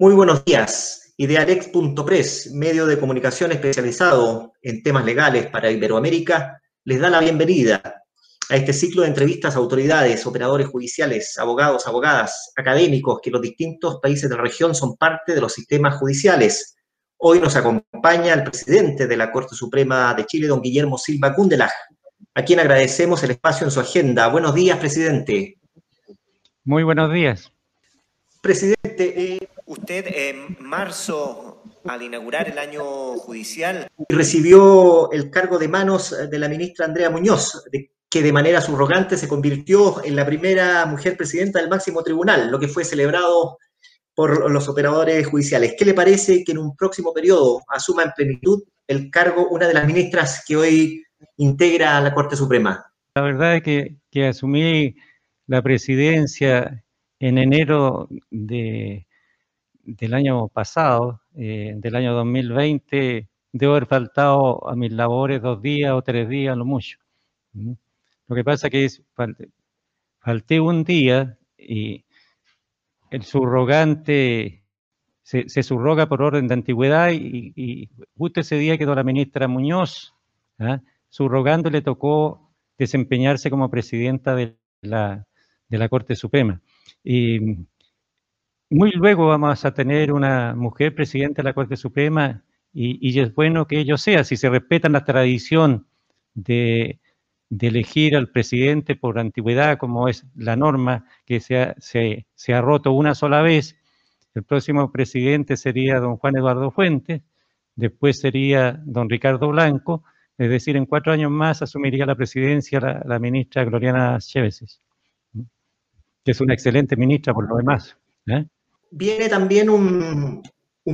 Muy buenos días. Idealex.press, medio de comunicación especializado en temas legales para Iberoamérica, les da la bienvenida a este ciclo de entrevistas a autoridades, operadores judiciales, abogados, abogadas, académicos que los distintos países de la región son parte de los sistemas judiciales. Hoy nos acompaña el presidente de la Corte Suprema de Chile, don Guillermo Silva Cundelaj, a quien agradecemos el espacio en su agenda. Buenos días, presidente. Muy buenos días. Presidente, eh, usted en marzo, al inaugurar el año judicial, recibió el cargo de manos de la ministra Andrea Muñoz, que de manera subrogante se convirtió en la primera mujer presidenta del máximo tribunal, lo que fue celebrado por los operadores judiciales. ¿Qué le parece que en un próximo periodo asuma en plenitud el cargo una de las ministras que hoy integra la Corte Suprema? La verdad es que, que asumí la presidencia en enero de, del año pasado, eh, del año 2020, debo haber faltado a mis labores dos días o tres días, lo mucho. Lo que pasa que es, falté, un día y el subrogante se, se, subroga por orden de antigüedad y, justo ese día quedó la ministra Muñoz, ¿ah? subrogando le tocó desempeñarse como presidenta de la, de la Corte Suprema. Y muy luego vamos a tener una mujer presidenta de la Corte Suprema y, es bueno que ello sea, si se respetan la tradición de, elegir al presidente por antigüedad, como es la norma que se ha, se, ha roto una sola vez, el próximo presidente sería don Juan Eduardo Fuentes, después sería don Ricardo Blanco, es decir, en cuatro años más asumiría la presidencia la, ministra Gloriana Chéveses que es una excelente ministra por lo demás. ¿eh? Viene también un,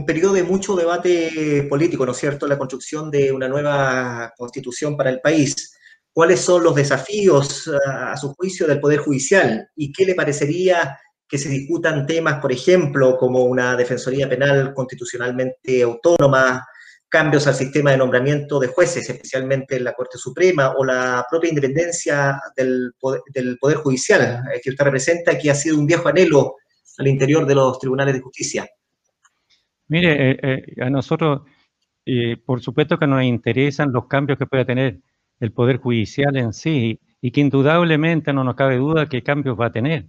periodo de mucho debate político, ¿no es cierto?, la construcción de una nueva constitución para el país. ¿Cuáles son los desafíos, a su juicio, del Poder Judicial? ¿Y qué le parecería que se discutan temas, por ejemplo, como una defensoría penal constitucionalmente autónoma, cambios al sistema de nombramiento de jueces, especialmente en la Corte Suprema, o la propia independencia del Poder, Judicial eh, que usted representa, que ha sido un viejo anhelo al interior de los tribunales de justicia. Mire, eh, eh, a nosotros, por supuesto que nos interesan los cambios que pueda tener el Poder Judicial en sí, y que indudablemente no nos cabe duda qué cambios va a tener.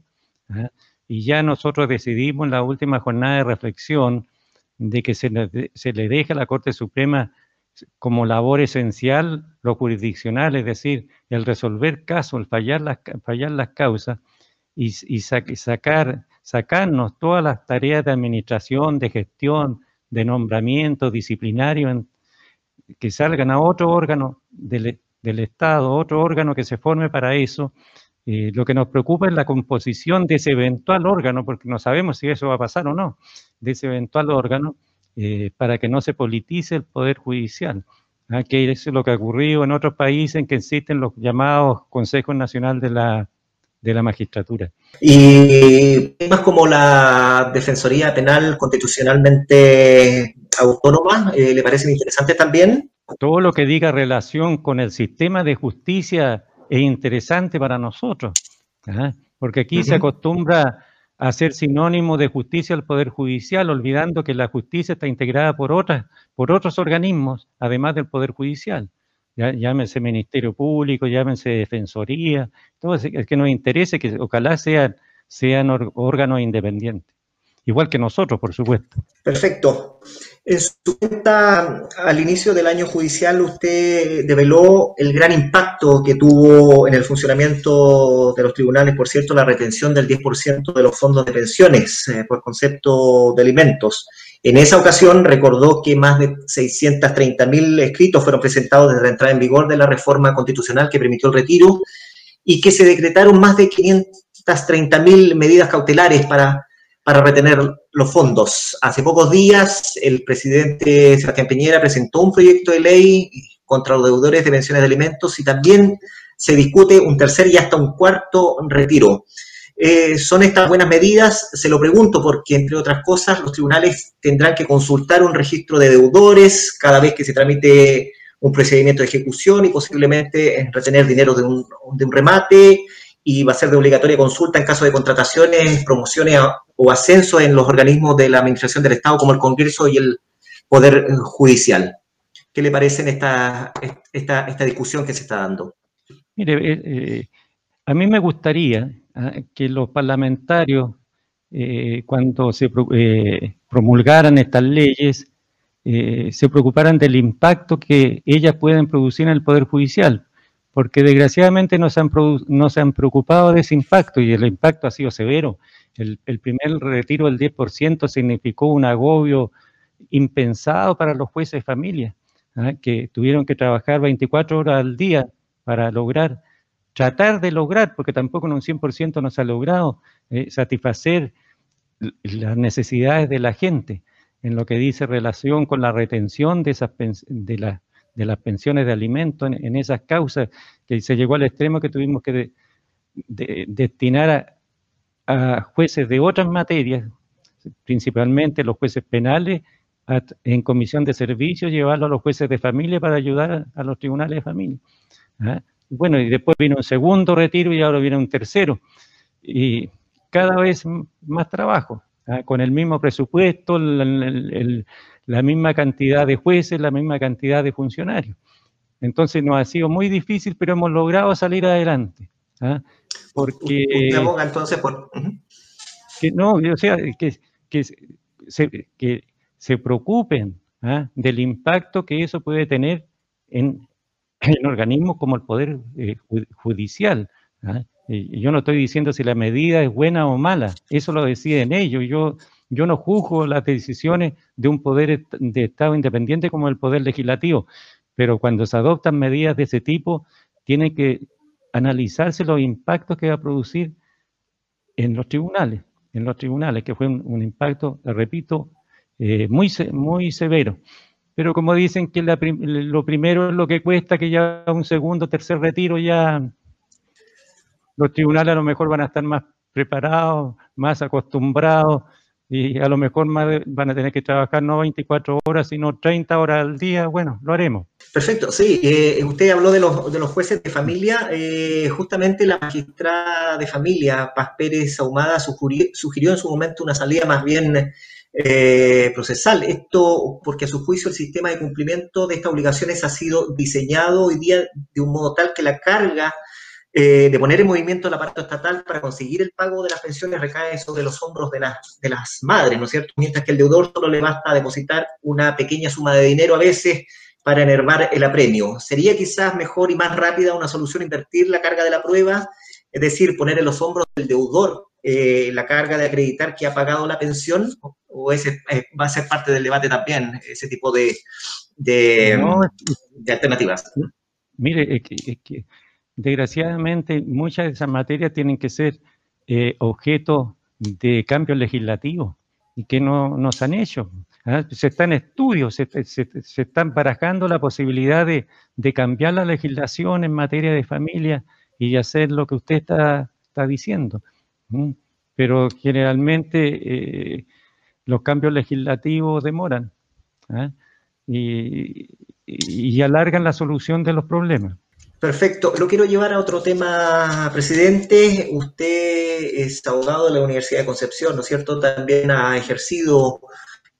Y ya nosotros decidimos en la última jornada de reflexión de que se le, se le deja a la Corte Suprema como labor esencial lo jurisdiccional, es decir, el resolver casos, el fallar las, fallar las causas y, y sacar, sacarnos todas las tareas de administración, de gestión, de nombramiento disciplinario, que salgan a otro órgano del, Estado, otro órgano que se forme para eso, eh, lo que nos preocupa es la composición de ese eventual órgano, porque no sabemos si eso va a pasar o no, de ese eventual órgano, eh, para que no se politice el Poder Judicial. ¿ah? Que es lo que ha ocurrido en otros países en que existen los llamados Consejos Nacional de la, de la Magistratura. Y temas como la Defensoría Penal constitucionalmente autónoma, eh, ¿le parecen interesantes también? Todo lo que diga relación con el sistema de justicia es interesante para nosotros, ¿ah? porque aquí se acostumbra a ser sinónimo de justicia al Poder Judicial, olvidando que la justicia está integrada por, otras, por otros organismos, además del Poder Judicial. Llámese Ministerio Público, llámese Defensoría, todo es que nos interese que ojalá sean, sean órganos independientes. Igual que nosotros, por supuesto. Perfecto. En su cuenta al inicio del año judicial usted develó el gran impacto que tuvo en el funcionamiento de los tribunales, por cierto, la retención del 10% de los fondos de pensiones eh, por concepto de alimentos. En esa ocasión recordó que más de 630.000 escritos fueron presentados desde la entrada en vigor de la reforma constitucional que permitió el retiro y que se decretaron más de 530.000 medidas cautelares para para retener los fondos. Hace pocos días el presidente Sebastián Peñera presentó un proyecto de ley contra los deudores de pensiones de alimentos y también se discute un tercer y hasta un cuarto retiro. Eh, ¿Son estas buenas medidas? Se lo pregunto porque, entre otras cosas, los tribunales tendrán que consultar un registro de deudores cada vez que se tramite un procedimiento de ejecución y posiblemente retener dinero de un, de un remate y va a ser de obligatoria consulta en caso de contrataciones, promociones o ascensos en los organismos de la Administración del Estado como el Congreso y el Poder Judicial. ¿Qué le parece esta, esta, esta discusión que se está dando? Mire, eh, eh, a mí me gustaría que los parlamentarios, eh, cuando se promulgaran estas leyes, se preocuparan del impacto que ellas pueden producir en el Poder Judicial, porque desgraciadamente no se han, no se han preocupado de ese impacto y el impacto ha sido severo. El, el primer retiro del 10% significó un agobio impensado para los jueces de familia. ¿ah? que tuvieron que trabajar 24 horas al día para lograr, tratar de lograr, porque tampoco en un 100% no se ha logrado eh, satisfacer las necesidades de la gente en lo que dice relación con la retención de, esas de, de las pensiones de alimentos en, esas causas, que se llegó al extremo que tuvimos que destinar a jueces de otras materias, principalmente los jueces penales, en comisión de servicios, llevarlo a los jueces de familia para ayudar a los tribunales de familia. ¿ah? Bueno, y después vino un segundo retiro y ahora viene un tercero. Y cada vez más trabajo, ¿ah? con el mismo presupuesto, la misma cantidad de jueces, la misma cantidad de funcionarios. Entonces nos ha sido muy difícil, pero hemos logrado salir adelante. ¿ah? Porque... entonces por... Que no, o sea, que, que, que se preocupen ¿ah? del impacto que eso puede tener en, organismos como el Poder eh, Judicial. ¿ah? yo no estoy diciendo si la medida es buena o mala, eso lo deciden ellos. Yo, yo no juzgo las decisiones de un poder de Estado independiente como el Poder Legislativo, pero cuando se adoptan medidas de ese tipo, tienen que analizarse los impactos que va a producir en los tribunales, en los tribunales, que fue un impacto, repito, eh, muy, muy severo. Pero como dicen que lo primero es lo que cuesta, que ya un segundo, tercer retiro ya los tribunales a lo mejor van a estar más preparados, más acostumbrados y a lo mejor van a tener que trabajar no 24 horas, sino 30 horas al día. Bueno, lo haremos. Perfecto, sí. Eh, usted habló de los, de los jueces de familia. Eh, justamente la magistrada de familia, Paz Pérez Ahumada, sugirió en su momento una salida más bien eh, procesal. Esto porque a su juicio el sistema de cumplimiento de estas obligaciones ha sido diseñado hoy día de un modo tal que la carga eh, de poner en movimiento el aparato estatal para conseguir el pago de las pensiones recae sobre los hombros de, las de las madres, ¿no es cierto? Mientras que el deudor solo le basta depositar una pequeña suma de dinero a veces para enervar el apremio. ¿Sería quizás mejor y más rápida una solución invertir la carga de la prueba, es decir, poner en los hombros del deudor eh, la carga de acreditar que ha pagado la pensión o ese eh, va a ser parte del debate también, ese tipo de, de, alternativas? Mire, que, desgraciadamente muchas de esas materias tienen que ser eh, objeto de cambios legislativos y que no nos han hecho. ¿ah? Se están estudios, se, se, están barajando la posibilidad de, de, cambiar la legislación en materia de familia y hacer lo que usted está, está diciendo. Pero generalmente eh, los cambios legislativos demoran ¿ah? y, alargan la solución de los problemas. Perfecto. Lo quiero llevar a otro tema, presidente. Usted es abogado de la Universidad de Concepción, ¿no es cierto? También ha ejercido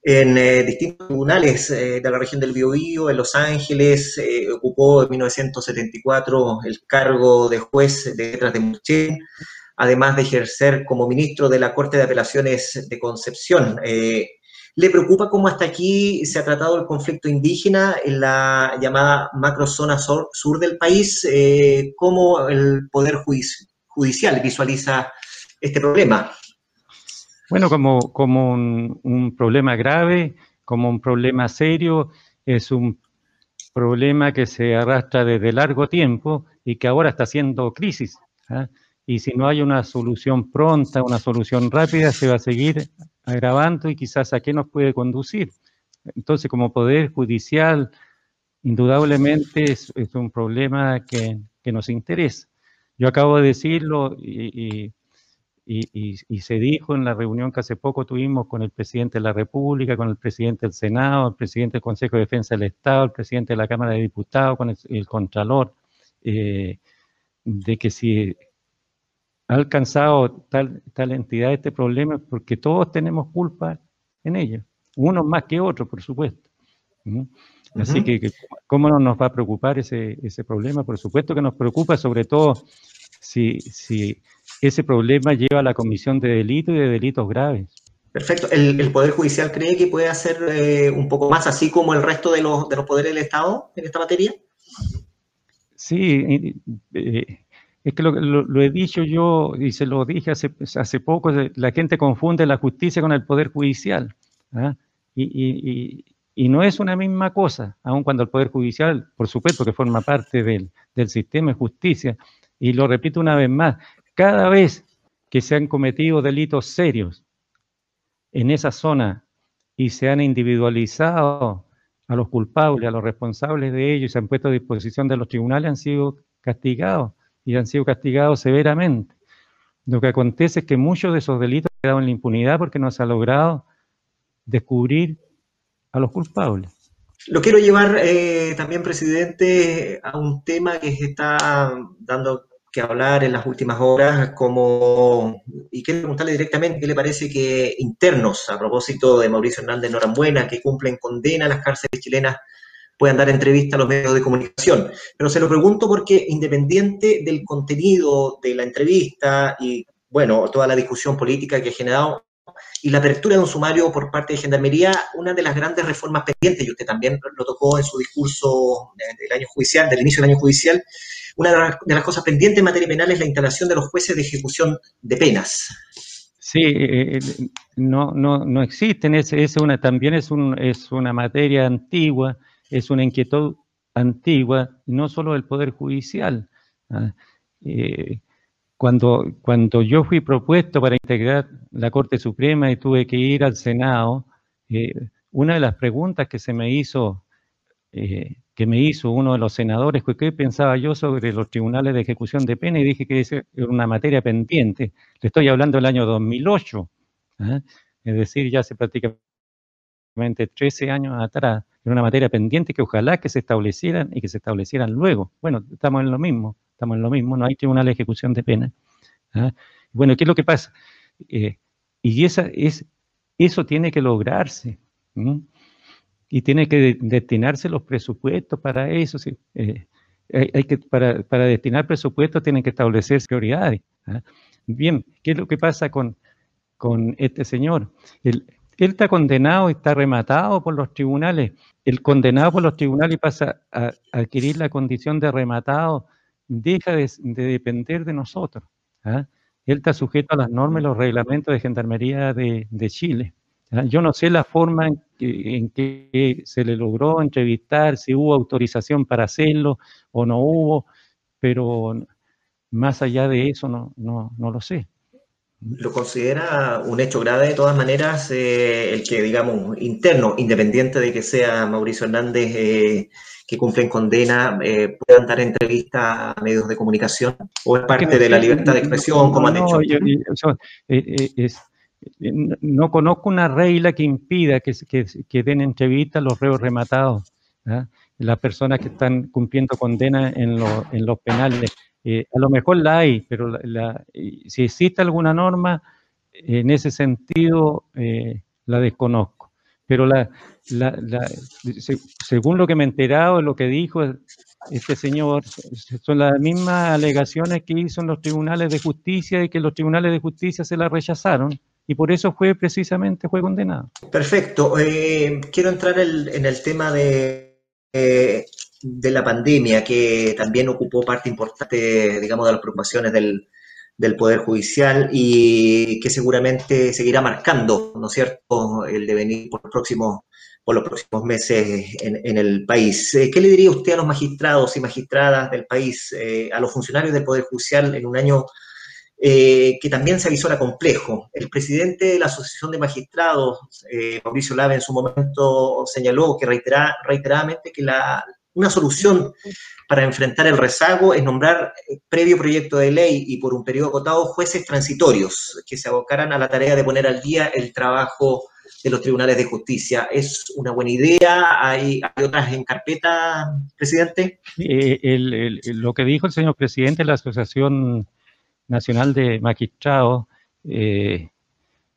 en eh, distintos tribunales eh, de la región del Biobío, en Los Ángeles, ocupó en 1974 el cargo de juez de letras de Murchén, además de ejercer como ministro de la Corte de Apelaciones de Concepción. Eh, ¿Le preocupa cómo hasta aquí se ha tratado el conflicto indígena en la llamada macrozona sur, sur del país? Eh, ¿Cómo el Poder Judicial visualiza este problema? Bueno, como, como un, un, problema grave, como un problema serio, es un problema que se arrastra desde largo tiempo y que ahora está haciendo crisis. ¿ah? Y si no hay una solución pronta, una solución rápida, se va a seguir agravando y quizás a qué nos puede conducir. Entonces, como poder judicial, indudablemente es, un problema que, nos interesa. Yo acabo de decirlo y, y, se dijo en la reunión que hace poco tuvimos con el presidente de la República, con el presidente del Senado, el presidente del Consejo de Defensa del Estado, el presidente de la Cámara de Diputados, con el, Contralor, eh, de que si ha alcanzado tal, tal entidad este problema porque todos tenemos culpa en ello, unos más que otros, por supuesto. Así que, ¿cómo no nos va a preocupar ese, ese problema? Por supuesto que nos preocupa, sobre todo si, si ese problema lleva a la comisión de delitos y de delitos graves. Perfecto. ¿El, Poder Judicial cree que puede hacer eh, un poco más, así como el resto de los, de los poderes del Estado en esta materia? Sí, eh, es que lo, he dicho yo y se lo dije hace, hace poco, la gente confunde la justicia con el Poder Judicial. ¿ah? Y, no es una misma cosa, aun cuando el Poder Judicial, por supuesto que forma parte del, del sistema de justicia, y lo repito una vez más, cada vez que se han cometido delitos serios en esa zona y se han individualizado a los culpables, a los responsables de ello y se han puesto a disposición de los tribunales, han sido castigados y han sido castigados severamente. Lo que acontece es que muchos de esos delitos han quedado en la impunidad porque no se ha logrado descubrir a los culpables. Lo quiero llevar eh, también, presidente, a un tema que se está dando que hablar en las últimas horas, como, y quiero preguntarle directamente qué le parece que internos, a propósito de Mauricio Hernández Norambuena, que cumplen condena en las cárceles chilenas, puedan dar entrevista a los medios de comunicación. Pero se lo pregunto porque independiente del contenido de la entrevista y, bueno, toda la discusión política que ha generado y la apertura de un sumario por parte de Gendarmería, una de las grandes reformas pendientes, y usted también lo tocó en su discurso del año judicial, del inicio del año judicial, una de las cosas pendientes en materia penal es la instalación de los jueces de ejecución de penas. Sí, eh, eh, no, no, no existen, es, es una, también es, un, es una materia antigua, es una inquietud antigua, no solo del Poder Judicial. ¿ah? Eh, cuando, cuando yo fui propuesto para integrar la Corte Suprema y tuve que ir al Senado, una de las preguntas que se me hizo que me hizo uno de los senadores, qué pensaba yo sobre los tribunales de ejecución de pena y dije que era una materia pendiente. Le estoy hablando del año 2008, ¿ah? es decir, ya hace prácticamente 13 años atrás. Era una materia pendiente que ojalá que se establecieran y que se establecieran luego. Bueno, estamos en lo mismo, estamos en lo mismo, no hay tribunal de ejecución de pena. ¿ah? Bueno, ¿qué es lo que pasa? Eh, y esa, es, eso tiene que lograrse y tiene que destinarse los presupuestos para eso. Eh, hay, que, para, para, destinar presupuestos tienen que establecer prioridades. ¿ah? Bien, ¿qué es lo que pasa con, con este señor? Él está condenado y está rematado por los tribunales. El condenado por los tribunales pasa a, adquirir la condición de rematado, deja de, depender de nosotros. ¿ah? Él está sujeto a las normas y los reglamentos de Gendarmería de, Chile. ¿ah? Yo no sé la forma en que se le logró entrevistar, si hubo autorización para hacerlo o no hubo, pero más allá de eso no lo sé. ¿Lo considera un hecho grave de todas maneras eh, el que, digamos, interno, independiente de que sea Mauricio Hernández eh, que cumple en condena, eh, puedan dar entrevista a medios de comunicación? ¿O es parte de la libertad de expresión, como han dicho? es, no conozco una regla que impida que, que, den entrevistas a los reos rematados, ¿ah? las personas que están cumpliendo condena en, en los penales. Eh, a lo mejor la hay, pero si existe alguna norma en ese sentido, eh, la desconozco. Pero la, según lo que me he enterado, lo que dijo este señor, son las mismas alegaciones que hizo en los tribunales de justicia y que los tribunales de justicia se la rechazaron y por eso fue precisamente fue condenado. Perfecto. Eh, quiero entrar en el tema de, eh, de la pandemia, que también ocupó parte importante, digamos, de las preocupaciones del, Poder Judicial y que seguramente seguirá marcando, ¿no es cierto?, el devenir por los próximos, por los próximos meses en, el país. Eh, ¿Qué le diría usted a los magistrados y magistradas del país, a los funcionarios del Poder Judicial en un año eh, que también se avisora complejo. El presidente de la Asociación de Magistrados, eh, Mauricio Lave, en su momento señaló que reitera, reiteradamente que la, una solución para enfrentar el rezago es nombrar eh, previo proyecto de ley y por un periodo acotado jueces transitorios que se abocaran a la tarea de poner al día el trabajo de los tribunales de justicia. ¿Es una buena idea? ¿Hay, otras en carpeta, presidente? lo que dijo el señor presidente de la Asociación Nacional de Magistrados eh,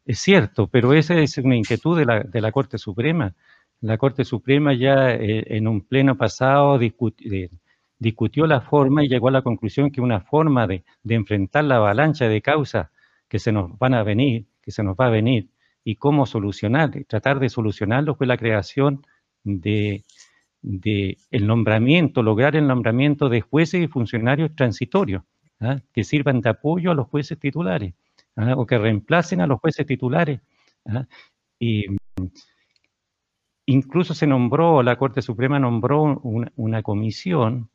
es cierto, pero esa es una inquietud de la, de la Corte Suprema. La Corte Suprema ya eh, en un pleno pasado discutió la forma y llegó a la conclusión que una forma de, de enfrentar la avalancha de causas que se nos van a venir, que se nos va a venir, y cómo solucionar, tratar de solucionarlo fue la creación de, el nombramiento, lograr el nombramiento de jueces y funcionarios transitorios, ¿ah? que sirvan de apoyo a los jueces titulares, ¿ah? o que reemplacen a los jueces titulares. ¿ah? Y incluso se nombró, la Corte Suprema nombró una, comisión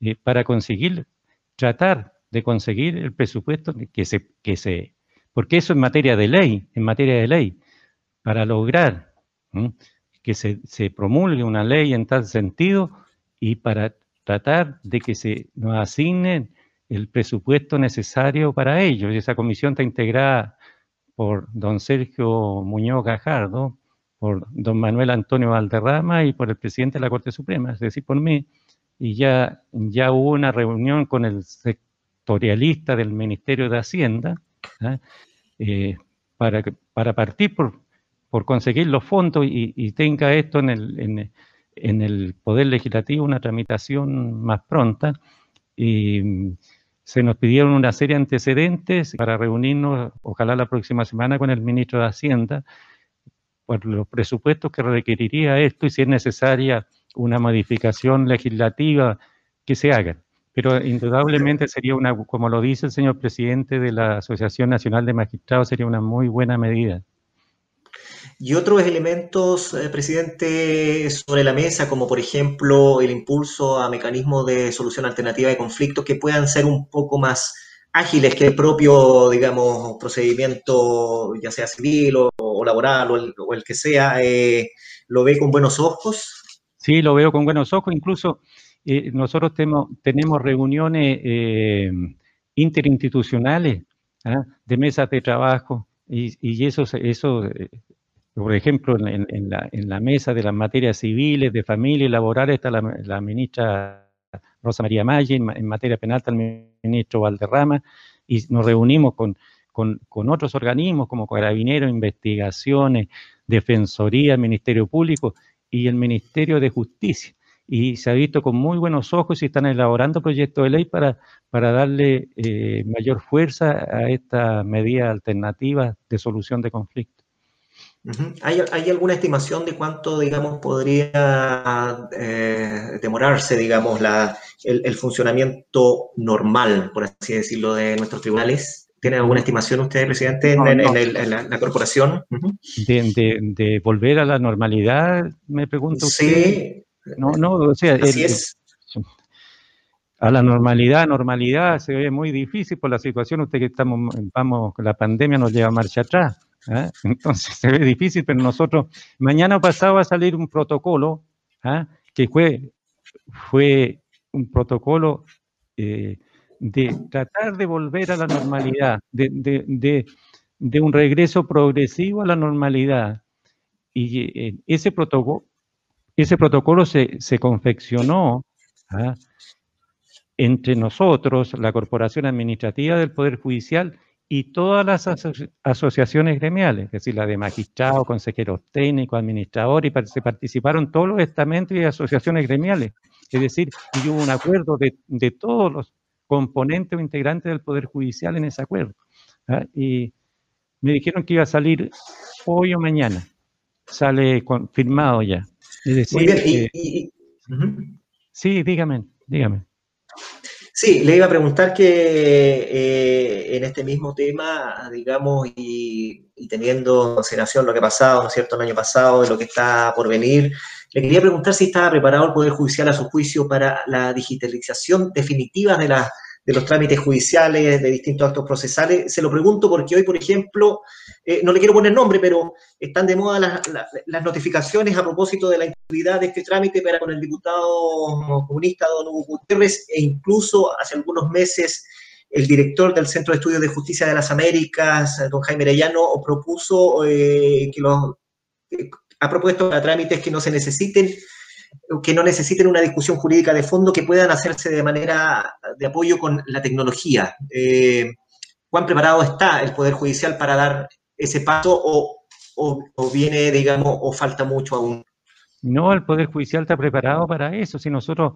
eh, para conseguir, tratar de conseguir el presupuesto que se, que se porque eso en materia de ley, en materia de ley, para lograr que se, promulgue una ley en tal sentido y para tratar de que se nos asigne el presupuesto necesario para ello. Y esa comisión está integrada por don Sergio Muñoz Gajardo, por don Manuel Antonio Valderrama y por el presidente de la Corte Suprema, es decir, por mí. Y ya, ya hubo una reunión con el sectorialista del Ministerio de Hacienda, ¿ah? Eh, para, para partir por, por conseguir los fondos y, tenga esto en el, en, el Poder Legislativo una tramitación más pronta. Y mm, se nos pidieron una serie de antecedentes para reunirnos, ojalá la próxima semana, con el ministro de Hacienda, por los presupuestos que requeriría esto y si es necesaria una modificación legislativa que se haga pero indudablemente sería una, como lo dice el señor presidente de la Asociación Nacional de Magistrados, sería una muy buena medida. Y otros elementos, eh, presidente, sobre la mesa, como por ejemplo el impulso a mecanismos de solución alternativa de conflictos que puedan ser un poco más ágiles que el propio, digamos, procedimiento, ya sea civil o, laboral o el, que sea, eh, ¿lo ve con buenos ojos? Sí, lo veo con buenos ojos, incluso eh, nosotros tenemos reuniones eh, interinstitucionales ¿ah? de mesas de trabajo y, eso, eso eh, por ejemplo, en, la, mesa de las materias civiles, de familia y laboral está la, ministra Rosa María Maggi, en, materia penal está el ministro Valderrama, y nos reunimos con, con otros organismos como Carabineros, Investigaciones, Defensoría, Ministerio Público y el Ministerio de Justicia y se ha visto con muy buenos ojos y están elaborando proyectos de ley para, para darle eh, mayor fuerza a esta medida alternativa de solución de conflictos. ¿Hay, alguna estimación de cuánto, digamos, podría eh, demorarse, digamos, la, el, funcionamiento normal, por así decirlo, de nuestros tribunales? ¿Tiene alguna estimación usted, presidente, en, la, corporación? de, volver a la normalidad, me pregunto usted. Sí, no, no, o sea, es. a la normalidad, normalidad se ve muy difícil por la situación. Usted que estamos, vamos, la pandemia nos lleva a marcha atrás. ¿Eh? Entonces se ve difícil, pero nosotros, mañana pasado va a salir un protocolo ¿eh? que fue, fue un protocolo eh, de tratar de volver a la normalidad, de, de, de un regreso progresivo a la normalidad. Y ese protocolo, ese protocolo se, confeccionó ¿ah? entre nosotros, la Corporación Administrativa del Poder Judicial y todas las asociaciones gremiales, es decir, la de magistrados, consejeros técnicos, administradores, y se participaron todos los estamentos y asociaciones gremiales. Es decir, y hubo un acuerdo de, todos los componentes o integrantes del Poder Judicial en ese acuerdo. ¿ah? Y me dijeron que iba a salir hoy o mañana. Sale confirmado ya. Muy bien. Sí, dígame, dígame. Sí, le iba a preguntar que eh, en este mismo tema, digamos, y, teniendo en consideración lo que ha pasado, ¿no es cierto?, el año pasado y lo que está por venir, le quería preguntar si estaba preparado el Poder Judicial a su juicio para la digitalización definitiva de la de los trámites judiciales, de distintos actos procesales. Se lo pregunto porque hoy, por ejemplo, eh, no le quiero poner nombre, pero están de moda las, notificaciones a propósito de la integridad de este trámite para con el diputado comunista don Hugo Gutiérrez e incluso hace algunos meses el director del Centro de Estudios de Justicia de las Américas, don Jaime Arellano, propuso eh, que los, eh, ha propuesto para trámites que no se necesiten que no necesiten una discusión jurídica de fondo, que puedan hacerse de manera de apoyo con la tecnología. Eh, cuán preparado está el Poder Judicial para dar ese paso o, viene, digamos, o falta mucho aún. No, el Poder Judicial está preparado para eso. Si nosotros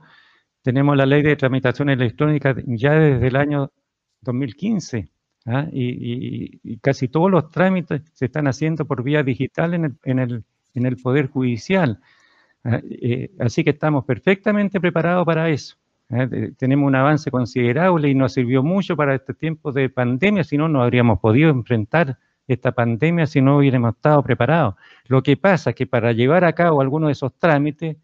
tenemos la ley de tramitación electrónica ya desde el año 2015 ¿ah? y, casi todos los trámites se están haciendo por vía digital en el, en el, en el Poder Judicial. ¿Ah? Eh, así que estamos perfectamente preparados para eso. ¿ah? Tenemos un avance considerable y nos sirvió mucho para este tiempo de pandemia, si no, no habríamos podido enfrentar esta pandemia si no hubiéramos estado preparados. Lo que pasa es que para llevar a cabo algunos de esos trámites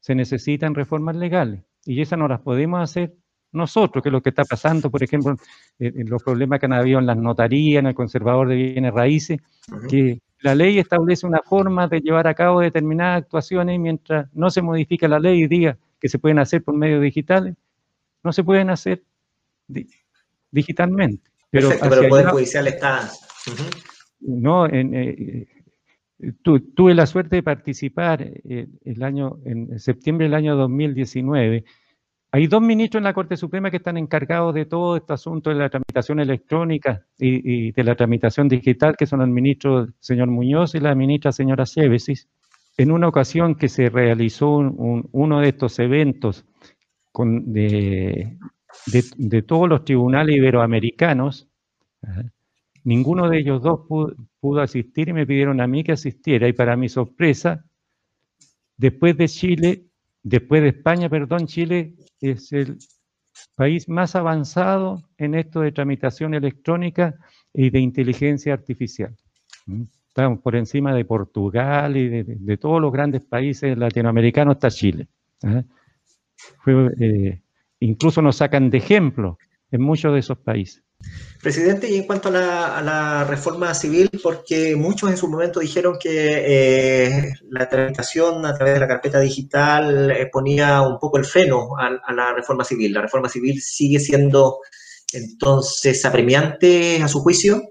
se necesitan reformas legales y esas no las podemos hacer nosotros, que es lo que está pasando, por ejemplo, en los problemas que han habido en las notarías, en el conservador de bienes raíces, que la ley establece una forma de llevar a cabo determinadas actuaciones mientras no se modifica la ley y diga que se pueden hacer por medios digitales, no se pueden hacer digitalmente. Pero, pero el Poder Judicial está... No, en, eh, tuve la suerte de participar eh, el año, en septiembre del año 2019 hay dos ministros en la Corte Suprema que están encargados de todo este asunto de la tramitación electrónica y, de la tramitación digital, que son el ministro señor Muñoz y la ministra señora Chévesis. En una ocasión que se realizó uno de estos eventos de, todos los tribunales iberoamericanos, ninguno de ellos dos pudo asistir y me pidieron a mí que asistiera. Y para mi sorpresa, después de Chile, después de España, perdón, Chile es el país más avanzado en esto de tramitación electrónica y de inteligencia artificial. ¿Mm? Estamos por encima de Portugal y de, todos los grandes países latinoamericanos hasta Chile. ¿eh? Eh, incluso nos sacan de ejemplo en muchos de esos países. Presidente, y en cuanto a la, reforma civil, porque muchos en su momento dijeron que eh, la tramitación a través de la carpeta digital eh, ponía un poco el freno a, la reforma civil. ¿La reforma civil sigue siendo entonces apremiante a su juicio?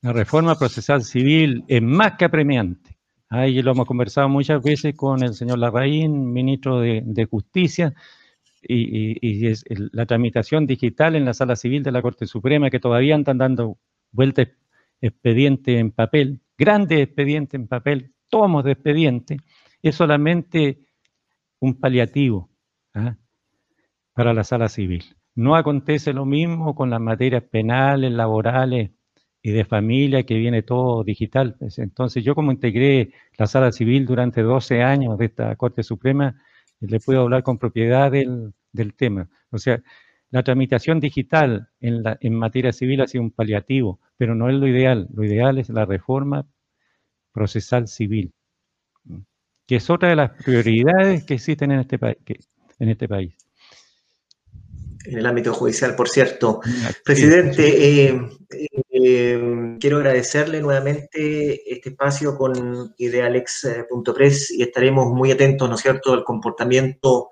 La reforma procesal civil es más que apremiante. Ahí lo hemos conversado muchas veces con el señor Larraín, ministro de Justicia, y, es la tramitación digital en la sala civil de la Corte Suprema, que todavía están dando vueltas expediente en papel, grandes expedientes en papel, tomos de expediente, es solamente un paliativo ¿ah? para la sala civil. No acontece lo mismo con las materias penales, laborales y de familia, que viene todo digital. Pues, entonces yo como integré la sala civil durante 12 años de esta Corte Suprema, le puedo hablar con propiedad del, tema. O sea, la tramitación digital en, la, en materia civil ha sido un paliativo, pero no es lo ideal. Lo ideal es la reforma procesal civil, que es otra de las prioridades que existen en este, en este país en el ámbito judicial, por cierto. Presidente, eh, eh, quiero agradecerle nuevamente este espacio con idealex.press y estaremos muy atentos, ¿no es cierto?, al comportamiento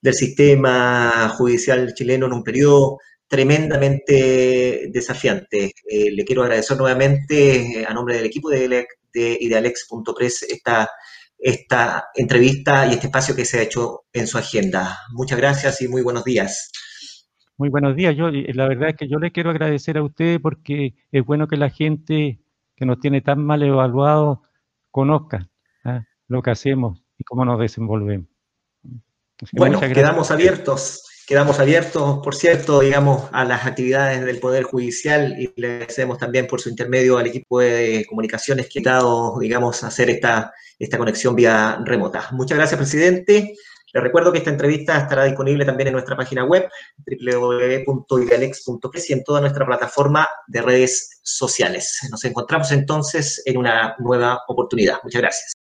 del sistema judicial chileno en un periodo tremendamente desafiante. Eh, le quiero agradecer nuevamente a nombre del equipo de, de idealex.press esta, esta entrevista y este espacio que se ha hecho en su agenda. Muchas gracias y muy buenos días. Muy buenos días. Yo, la verdad es que yo le quiero agradecer a usted porque es bueno que la gente que nos tiene tan mal evaluado conozca ¿ah? lo que hacemos y cómo nos desenvolvemos. Bueno, quedamos abiertos, quedamos abiertos, por cierto, digamos, a las actividades del Poder Judicial y le agradecemos también por su intermedio al equipo de comunicaciones que ha dado, digamos, hacer esta, esta conexión vía remota. Muchas gracias, presidente. Les recuerdo que esta entrevista estará disponible también en nuestra página web www.idealex.press y en toda nuestra plataforma de redes sociales. Nos encontramos entonces en una nueva oportunidad. Muchas gracias.